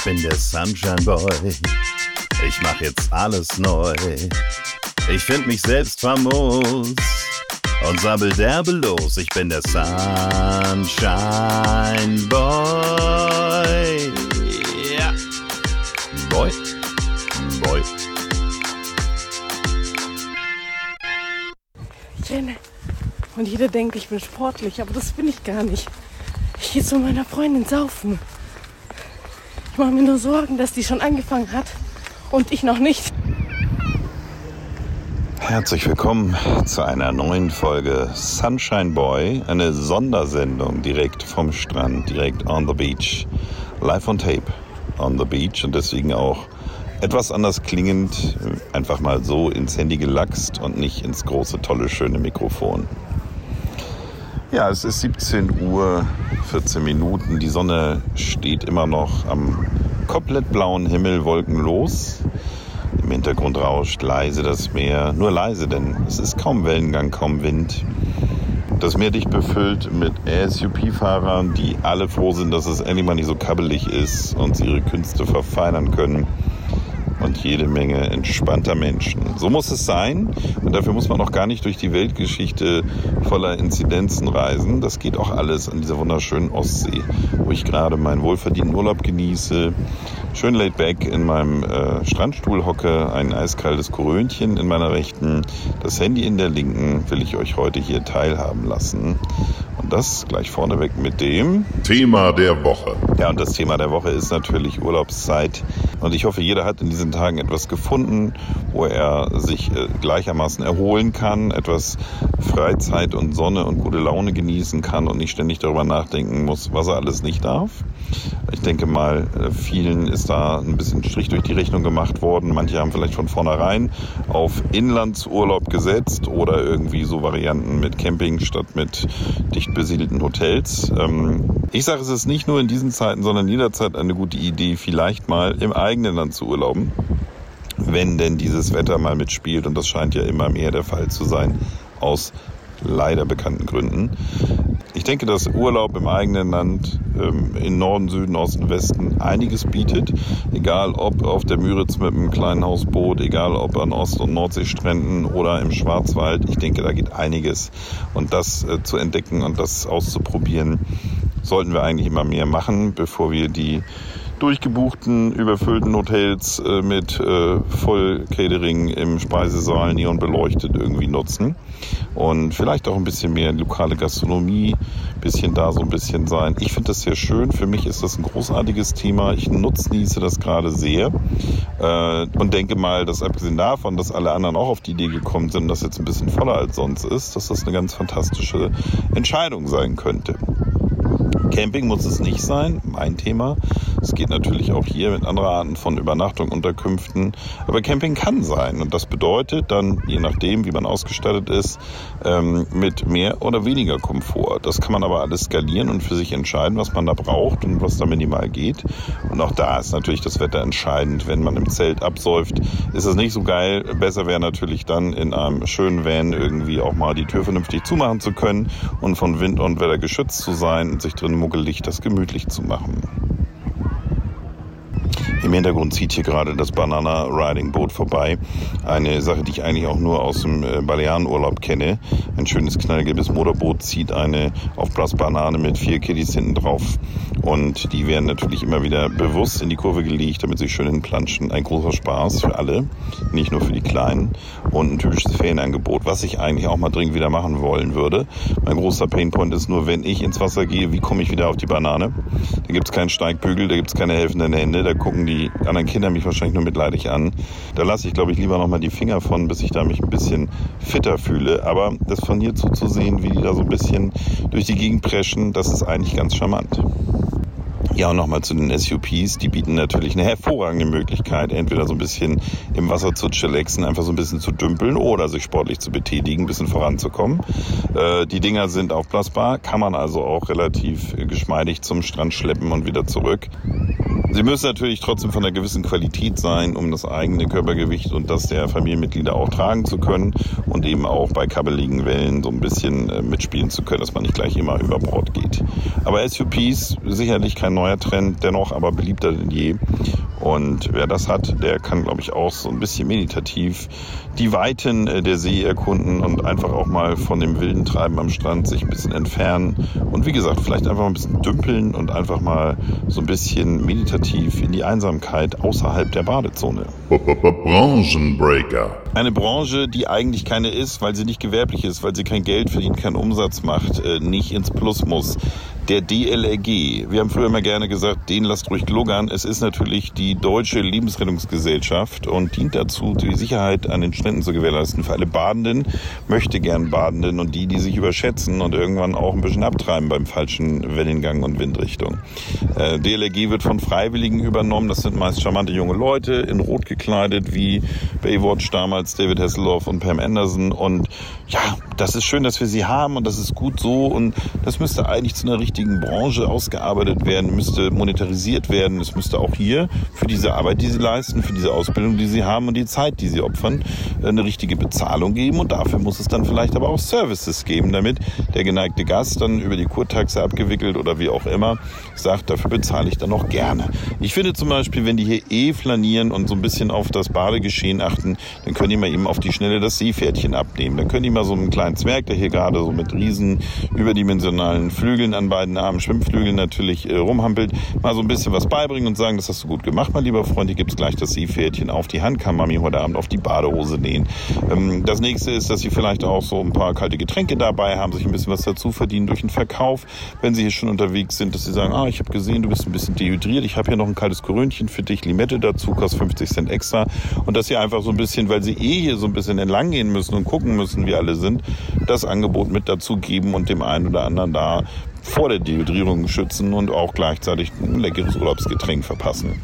Ich bin der Sunshine Boy. Ich mach jetzt alles neu. Ich find mich selbst famos und sabbel derbe los. Ich bin der Sunshine Boy. Ja. Boy. Boy. Jenne. Und jeder denkt, ich bin sportlich, aber das bin ich gar nicht. Ich gehe zu meiner Freundin saufen. Ich mache mir nur Sorgen, dass die schon angefangen hat und ich noch nicht. Herzlich willkommen zu einer neuen Folge Sunshine Boy, eine Sondersendung direkt vom Strand, direkt on the beach, live on tape on the beach und deswegen auch etwas anders klingend, einfach mal so ins Handy gelaxt und nicht ins große, tolle, schöne Mikrofon. Ja, es ist 17 Uhr, 14 Minuten. Die Sonne steht immer noch am komplett blauen Himmel wolkenlos. Im Hintergrund rauscht leise das Meer. Nur leise, denn es ist kaum Wellengang, kaum Wind. Das Meer dicht befüllt mit SUP-Fahrern, die alle froh sind, dass es endlich mal nicht so kabbelig ist und sie ihre Künste verfeinern können und jede Menge entspannter Menschen. So muss es sein und dafür muss man auch gar nicht durch die Weltgeschichte voller Inzidenzen reisen. Das geht auch alles an dieser wunderschönen Ostsee, wo ich gerade meinen wohlverdienten Urlaub genieße. Schön laid back in meinem äh, Strandstuhl hocke, ein eiskaltes Korönchen in meiner rechten, das Handy in der linken will ich euch heute hier teilhaben lassen. Und das gleich vorneweg mit dem Thema der Woche. Ja, und das Thema der Woche ist natürlich Urlaubszeit. Und ich hoffe, jeder hat in diesen Tagen etwas gefunden, wo er sich äh, gleichermaßen erholen kann, etwas Freizeit und Sonne und gute Laune genießen kann und nicht ständig darüber nachdenken muss, was er alles nicht darf. Ich denke mal, äh, vielen ist da ein bisschen Strich durch die Rechnung gemacht worden. Manche haben vielleicht von vornherein auf Inlandsurlaub gesetzt oder irgendwie so Varianten mit Camping statt mit dicht besiedelten Hotels. Ähm, ich sage, es ist nicht nur in diesen Zeiten, sondern jederzeit eine gute Idee, vielleicht mal im eigenen Land zu urlauben, wenn denn dieses Wetter mal mitspielt. Und das scheint ja immer mehr der Fall zu sein, aus leider bekannten Gründen. Ich denke, dass Urlaub im eigenen Land ähm, in Norden, Süden, Osten, Westen einiges bietet. Egal ob auf der Müritz mit einem kleinen Hausboot, egal ob an Ost- und Nordseestränden oder im Schwarzwald. Ich denke, da geht einiges. Und das äh, zu entdecken und das auszuprobieren, sollten wir eigentlich immer mehr machen, bevor wir die durchgebuchten, überfüllten Hotels äh, mit äh, Voll-Catering im Speisesaal neon beleuchtet irgendwie nutzen. Und vielleicht auch ein bisschen mehr lokale Gastronomie, bisschen da so ein bisschen sein. Ich finde das sehr schön. Für mich ist das ein großartiges Thema. Ich nutznieße das gerade sehr äh, und denke mal, dass abgesehen davon, dass alle anderen auch auf die Idee gekommen sind, dass jetzt ein bisschen voller als sonst ist, dass das eine ganz fantastische Entscheidung sein könnte. Camping muss es nicht sein, mein Thema. Es geht natürlich auch hier mit anderen Arten von Übernachtung, Unterkünften. Aber Camping kann sein. Und das bedeutet dann, je nachdem, wie man ausgestattet ist, ähm, mit mehr oder weniger Komfort. Das kann man aber alles skalieren und für sich entscheiden, was man da braucht und was da minimal geht. Und auch da ist natürlich das Wetter entscheidend. Wenn man im Zelt absäuft, ist es nicht so geil. Besser wäre natürlich dann in einem schönen Van irgendwie auch mal die Tür vernünftig zumachen zu können und von Wind und Wetter geschützt zu sein und sich drin muggelig das gemütlich zu machen. Im Hintergrund zieht hier gerade das Banana Riding Boot vorbei. Eine Sache, die ich eigentlich auch nur aus dem äh, Balearenurlaub kenne. Ein schönes knallgelbes Motorboot zieht eine Aufblasbanane mit vier Kiddies hinten drauf. Und die werden natürlich immer wieder bewusst in die Kurve gelegt, damit sie schön hinplanschen. Ein großer Spaß für alle, nicht nur für die Kleinen. Und ein typisches Ferienangebot, was ich eigentlich auch mal dringend wieder machen wollen würde. Mein großer Painpoint ist nur, wenn ich ins Wasser gehe, wie komme ich wieder auf die Banane? Da gibt es keinen Steigbügel, da gibt es keine helfenden Hände, da gucken die die anderen Kinder mich wahrscheinlich nur mitleidig an. Da lasse ich, glaube ich, lieber nochmal die Finger von, bis ich da mich ein bisschen fitter fühle. Aber das von hier zuzusehen, wie die da so ein bisschen durch die Gegend preschen, das ist eigentlich ganz charmant. Ja, und nochmal zu den SUPs. Die bieten natürlich eine hervorragende Möglichkeit, entweder so ein bisschen im Wasser zu chillaxen, einfach so ein bisschen zu dümpeln oder sich sportlich zu betätigen, ein bisschen voranzukommen. Äh, die Dinger sind aufblasbar, kann man also auch relativ geschmeidig zum Strand schleppen und wieder zurück. Sie müssen natürlich trotzdem von einer gewissen Qualität sein, um das eigene Körpergewicht und das der Familienmitglieder auch tragen zu können und eben auch bei kabbeligen Wellen so ein bisschen äh, mitspielen zu können, dass man nicht gleich immer über Bord geht. Aber SUPs sicherlich kein neuer Trend, dennoch aber beliebter denn je. Und wer das hat, der kann, glaube ich, auch so ein bisschen meditativ die Weiten äh, der See erkunden und einfach auch mal von dem wilden Treiben am Strand sich ein bisschen entfernen. Und wie gesagt, vielleicht einfach mal ein bisschen dümpeln und einfach mal so ein bisschen meditativ in die Einsamkeit außerhalb der Badezone. Branchenbreaker. Eine Branche, die eigentlich keine ist, weil sie nicht gewerblich ist, weil sie kein Geld verdient, keinen Umsatz macht, äh, nicht ins Plus muss der DLRG. Wir haben früher immer gerne gesagt, den lasst ruhig gluggern. Es ist natürlich die deutsche Lebensrettungsgesellschaft und dient dazu, die Sicherheit an den Stränden zu gewährleisten. Für alle Badenden, möchte gern Badenden und die, die sich überschätzen und irgendwann auch ein bisschen abtreiben beim falschen Wellengang und Windrichtung. Äh, DLRG wird von Freiwilligen übernommen. Das sind meist charmante junge Leute, in Rot gekleidet, wie Baywatch damals David Hasselhoff und Pam Anderson. Und ja, das ist schön, dass wir sie haben und das ist gut so und das müsste eigentlich zu einer richtigen richtigen Branche ausgearbeitet werden, müsste monetarisiert werden. Es müsste auch hier für diese Arbeit, die sie leisten, für diese Ausbildung, die sie haben und die Zeit, die sie opfern, eine richtige Bezahlung geben. Und dafür muss es dann vielleicht aber auch Services geben, damit der geneigte Gast dann über die Kurtaxe abgewickelt oder wie auch immer sagt, dafür bezahle ich dann auch gerne. Ich finde zum Beispiel, wenn die hier eh flanieren und so ein bisschen auf das Badegeschehen achten, dann können die mal eben auf die Schnelle das Seepferdchen abnehmen. Dann können die mal so einen kleinen Zwerg, der hier gerade so mit riesen überdimensionalen Flügeln an beiden Armen, Schwimmflügeln natürlich äh, rumhampelt, mal so ein bisschen was beibringen und sagen, das hast du gut gemacht, mein lieber Freund, hier gibt's gleich das Seepferdchen auf die Hand, kann Mami heute Abend auf die Badehose nähen. Ähm, das nächste ist, dass sie vielleicht auch so ein paar kalte Getränke dabei haben, sich ein bisschen was dazu verdienen durch den Verkauf, wenn sie hier schon unterwegs sind, dass sie sagen, ah, ich habe gesehen, du bist ein bisschen dehydriert, ich habe hier noch ein kaltes Korönchen für dich, Limette dazu, kostet 50 Cent extra und dass sie einfach so ein bisschen, weil sie eh hier so ein bisschen entlang gehen müssen und gucken müssen, wie alle sind, das Angebot mit dazu geben und dem einen oder anderen da vor der Dehydrierung schützen und auch gleichzeitig ein leckeres Urlaubsgetränk verpassen.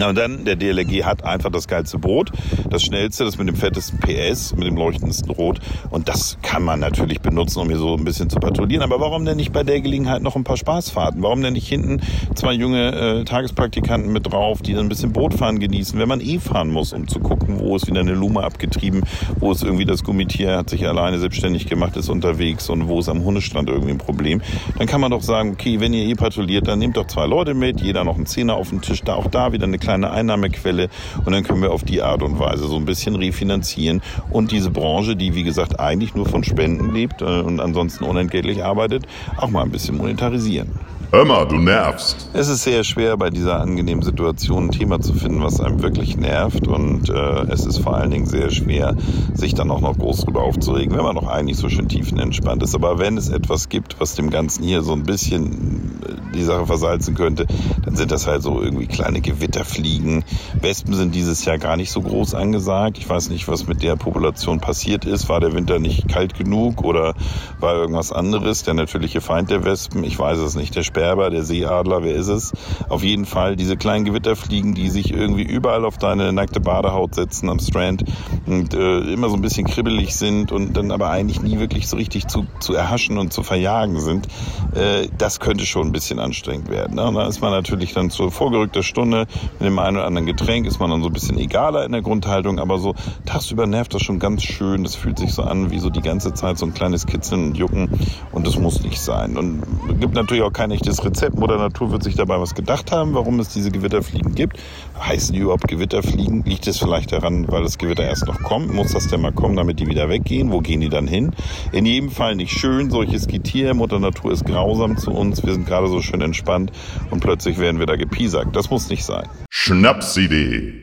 Und dann, der DLRG hat einfach das geilste Brot, das schnellste, das mit dem fettesten PS, mit dem leuchtendsten Rot. Und das kann man natürlich benutzen, um hier so ein bisschen zu patrouillieren. Aber warum denn nicht bei der Gelegenheit noch ein paar Spaßfahrten? Warum denn nicht hinten zwei junge äh, Tagespraktikanten mit drauf, die dann ein bisschen Bootfahren genießen, wenn man eh fahren muss, um zu gucken, wo ist wieder eine Lume abgetrieben, wo ist irgendwie das Gummitier, hat sich alleine selbstständig gemacht, ist unterwegs und wo ist am Hundestrand irgendwie ein Problem. Dann kann man doch sagen, okay, wenn ihr eh patrouilliert, dann nehmt doch zwei Leute mit, jeder noch einen Zehner auf den Tisch, da auch da wieder eine kleine Einnahmequelle und dann können wir auf die Art und Weise so ein bisschen refinanzieren und diese Branche, die wie gesagt eigentlich nur von Spenden lebt äh, und ansonsten unentgeltlich arbeitet, auch mal ein bisschen monetarisieren. Hör mal, du nervst. Es ist sehr schwer, bei dieser angenehmen Situation ein Thema zu finden, was einem wirklich nervt. Und äh, es ist vor allen Dingen sehr schwer, sich dann auch noch groß drüber aufzuregen, wenn man noch eigentlich so schön tiefenentspannt ist. Aber wenn es etwas gibt, was dem Ganzen hier so ein bisschen äh, die Sache versalzen könnte, dann sind das halt so irgendwie kleine Gewitterfliegen. Wespen sind dieses Jahr gar nicht so groß angesagt. Ich weiß nicht, was mit der Population passiert ist. War der Winter nicht kalt genug oder war irgendwas anderes? Der natürliche Feind der Wespen? Ich weiß es nicht. Der Sperber, der Seeadler, wer ist es? Auf jeden Fall diese kleinen Gewitterfliegen, die sich irgendwie überall auf deine nackte Badehaut setzen am Strand und äh, immer so ein bisschen kribbelig sind und dann aber eigentlich nie wirklich so richtig zu, zu erhaschen und zu verjagen sind. Äh, das könnte schon ein bisschen anstrengend werden. Ne? Und da ist man natürlich dann zur vorgerückter Stunde mit dem einen oder anderen Getränk, ist man dann so ein bisschen egaler in der Grundhaltung, aber so tagsüber nervt das schon ganz schön. Das fühlt sich so an wie so die ganze Zeit so ein kleines Kitzeln und Jucken und das muss nicht sein. Und es gibt natürlich auch kein echtes das Rezept. Mutter Natur wird sich dabei was gedacht haben, warum es diese Gewitterfliegen gibt. Heißen die überhaupt Gewitterfliegen? Liegt es vielleicht daran, weil das Gewitter erst noch kommt? Muss das denn mal kommen, damit die wieder weggehen? Wo gehen die dann hin? In jedem Fall nicht schön, solches Getier. Mutter Natur ist grausam zu uns. Wir sind gerade so schön entspannt und plötzlich werden wir da gepiesackt. Das muss nicht sein. Schnapsidee.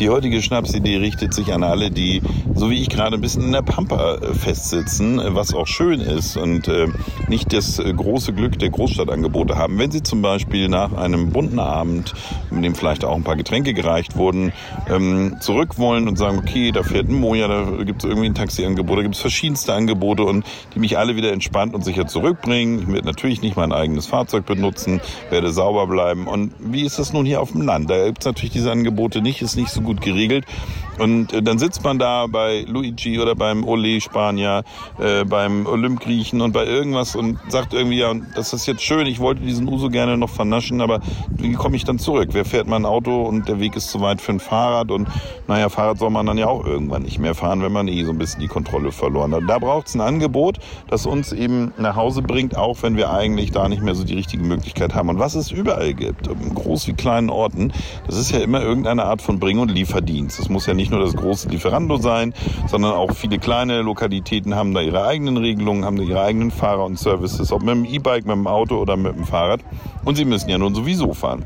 Die heutige Schnapsidee richtet sich an alle, die, so wie ich gerade, ein bisschen in der Pampa äh, festsitzen, äh, was auch schön ist und äh, nicht das große Glück der Großstadtangebote haben. Wenn Sie zum Beispiel nach einem bunten Abend, in dem vielleicht auch ein paar Getränke gereicht wurden, ähm, zurück wollen und sagen, okay, da fährt ein Moja, da gibt es irgendwie ein Taxiangebot, da gibt es verschiedenste Angebote und die mich alle wieder entspannt und sicher zurückbringen. Ich werde natürlich nicht mein eigenes Fahrzeug benutzen, werde sauber bleiben. Und wie ist das nun hier auf dem Land? Da gibt es natürlich diese Angebote nicht, ist nicht so gut gut geregelt. Und äh, dann sitzt man da bei Luigi oder beim Ole Spanier, äh, beim Olymp Griechen und bei irgendwas und sagt irgendwie, ja, das ist jetzt schön, ich wollte diesen Uso gerne noch vernaschen, aber wie komme ich dann zurück? Wer fährt mein Auto und der Weg ist zu weit für ein Fahrrad und naja, Fahrrad soll man dann ja auch irgendwann nicht mehr fahren, wenn man eh so ein bisschen die Kontrolle verloren hat. Da braucht es ein Angebot, das uns eben nach Hause bringt, auch wenn wir eigentlich da nicht mehr so die richtige Möglichkeit haben. Und was es überall gibt, groß wie kleinen Orten, das ist ja immer irgendeine Art von Bring- und Lieferdienst. Das muss ja nicht nur das große Lieferando sein, sondern auch viele kleine Lokalitäten haben da ihre eigenen Regelungen, haben da ihre eigenen Fahrer und Services, ob mit dem E-Bike, mit dem Auto oder mit dem Fahrrad. Und sie müssen ja nun sowieso fahren.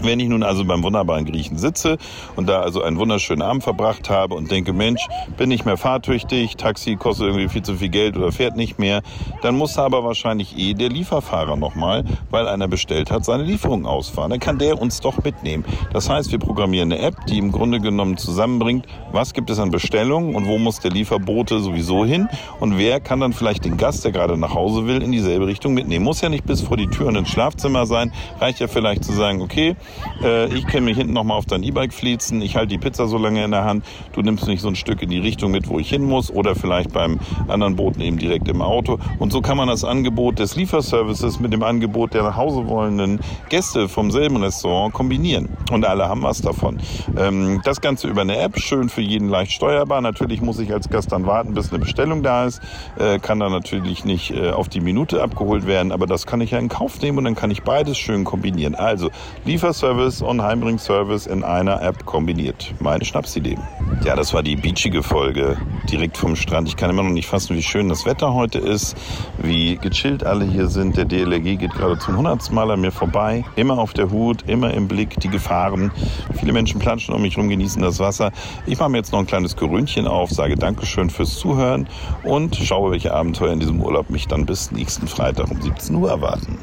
Wenn ich nun also beim wunderbaren Griechen sitze und da also einen wunderschönen Abend verbracht habe und denke, Mensch, bin nicht mehr fahrtüchtig, Taxi kostet irgendwie viel zu viel Geld oder fährt nicht mehr, dann muss aber wahrscheinlich eh der Lieferfahrer nochmal, weil einer bestellt hat, seine Lieferung ausfahren. Dann kann der uns doch mitnehmen. Das heißt, wir programmieren eine App, die im Grunde genommen zusammenbringt, was gibt es an Bestellungen und wo muss der Lieferbote sowieso hin und wer kann dann vielleicht den Gast, der gerade nach Hause will, in dieselbe Richtung mitnehmen. Muss ja nicht bis vor die Tür und ins Schlafzimmer sein, reicht ja vielleicht zu sagen, okay, äh, ich kann mich hinten nochmal auf dein E-Bike fließen. Ich halte die Pizza so lange in der Hand. Du nimmst mich so ein Stück in die Richtung mit, wo ich hin muss. Oder vielleicht beim anderen Boten eben direkt im Auto. Und so kann man das Angebot des Lieferservices mit dem Angebot der nach Hause wollenden Gäste vom selben Restaurant kombinieren. Und alle haben was davon. Ähm, das Ganze über eine App, schön für jeden leicht steuerbar. Natürlich muss ich als Gast dann warten, bis eine Bestellung da ist. Äh, kann dann natürlich nicht äh, auf die Minute abgeholt werden, aber das kann ich ja in Kauf nehmen und dann kann ich beides schön kombinieren. Also Lieferservice Service und Heimbring-Service in einer App kombiniert. Meine Schnapsidee. Ja, das war die beachige Folge direkt vom Strand. Ich kann immer noch nicht fassen, wie schön das Wetter heute ist, wie gechillt alle hier sind. Der DLRG geht gerade zum 100. Mal an mir vorbei. Immer auf der Hut, immer im Blick, die Gefahren. Viele Menschen planschen um mich rum, genießen das Wasser. Ich mache mir jetzt noch ein kleines Gerönchen auf, sage Dankeschön fürs Zuhören und schaue, welche Abenteuer in diesem Urlaub mich dann bis nächsten Freitag um 17 Uhr erwarten.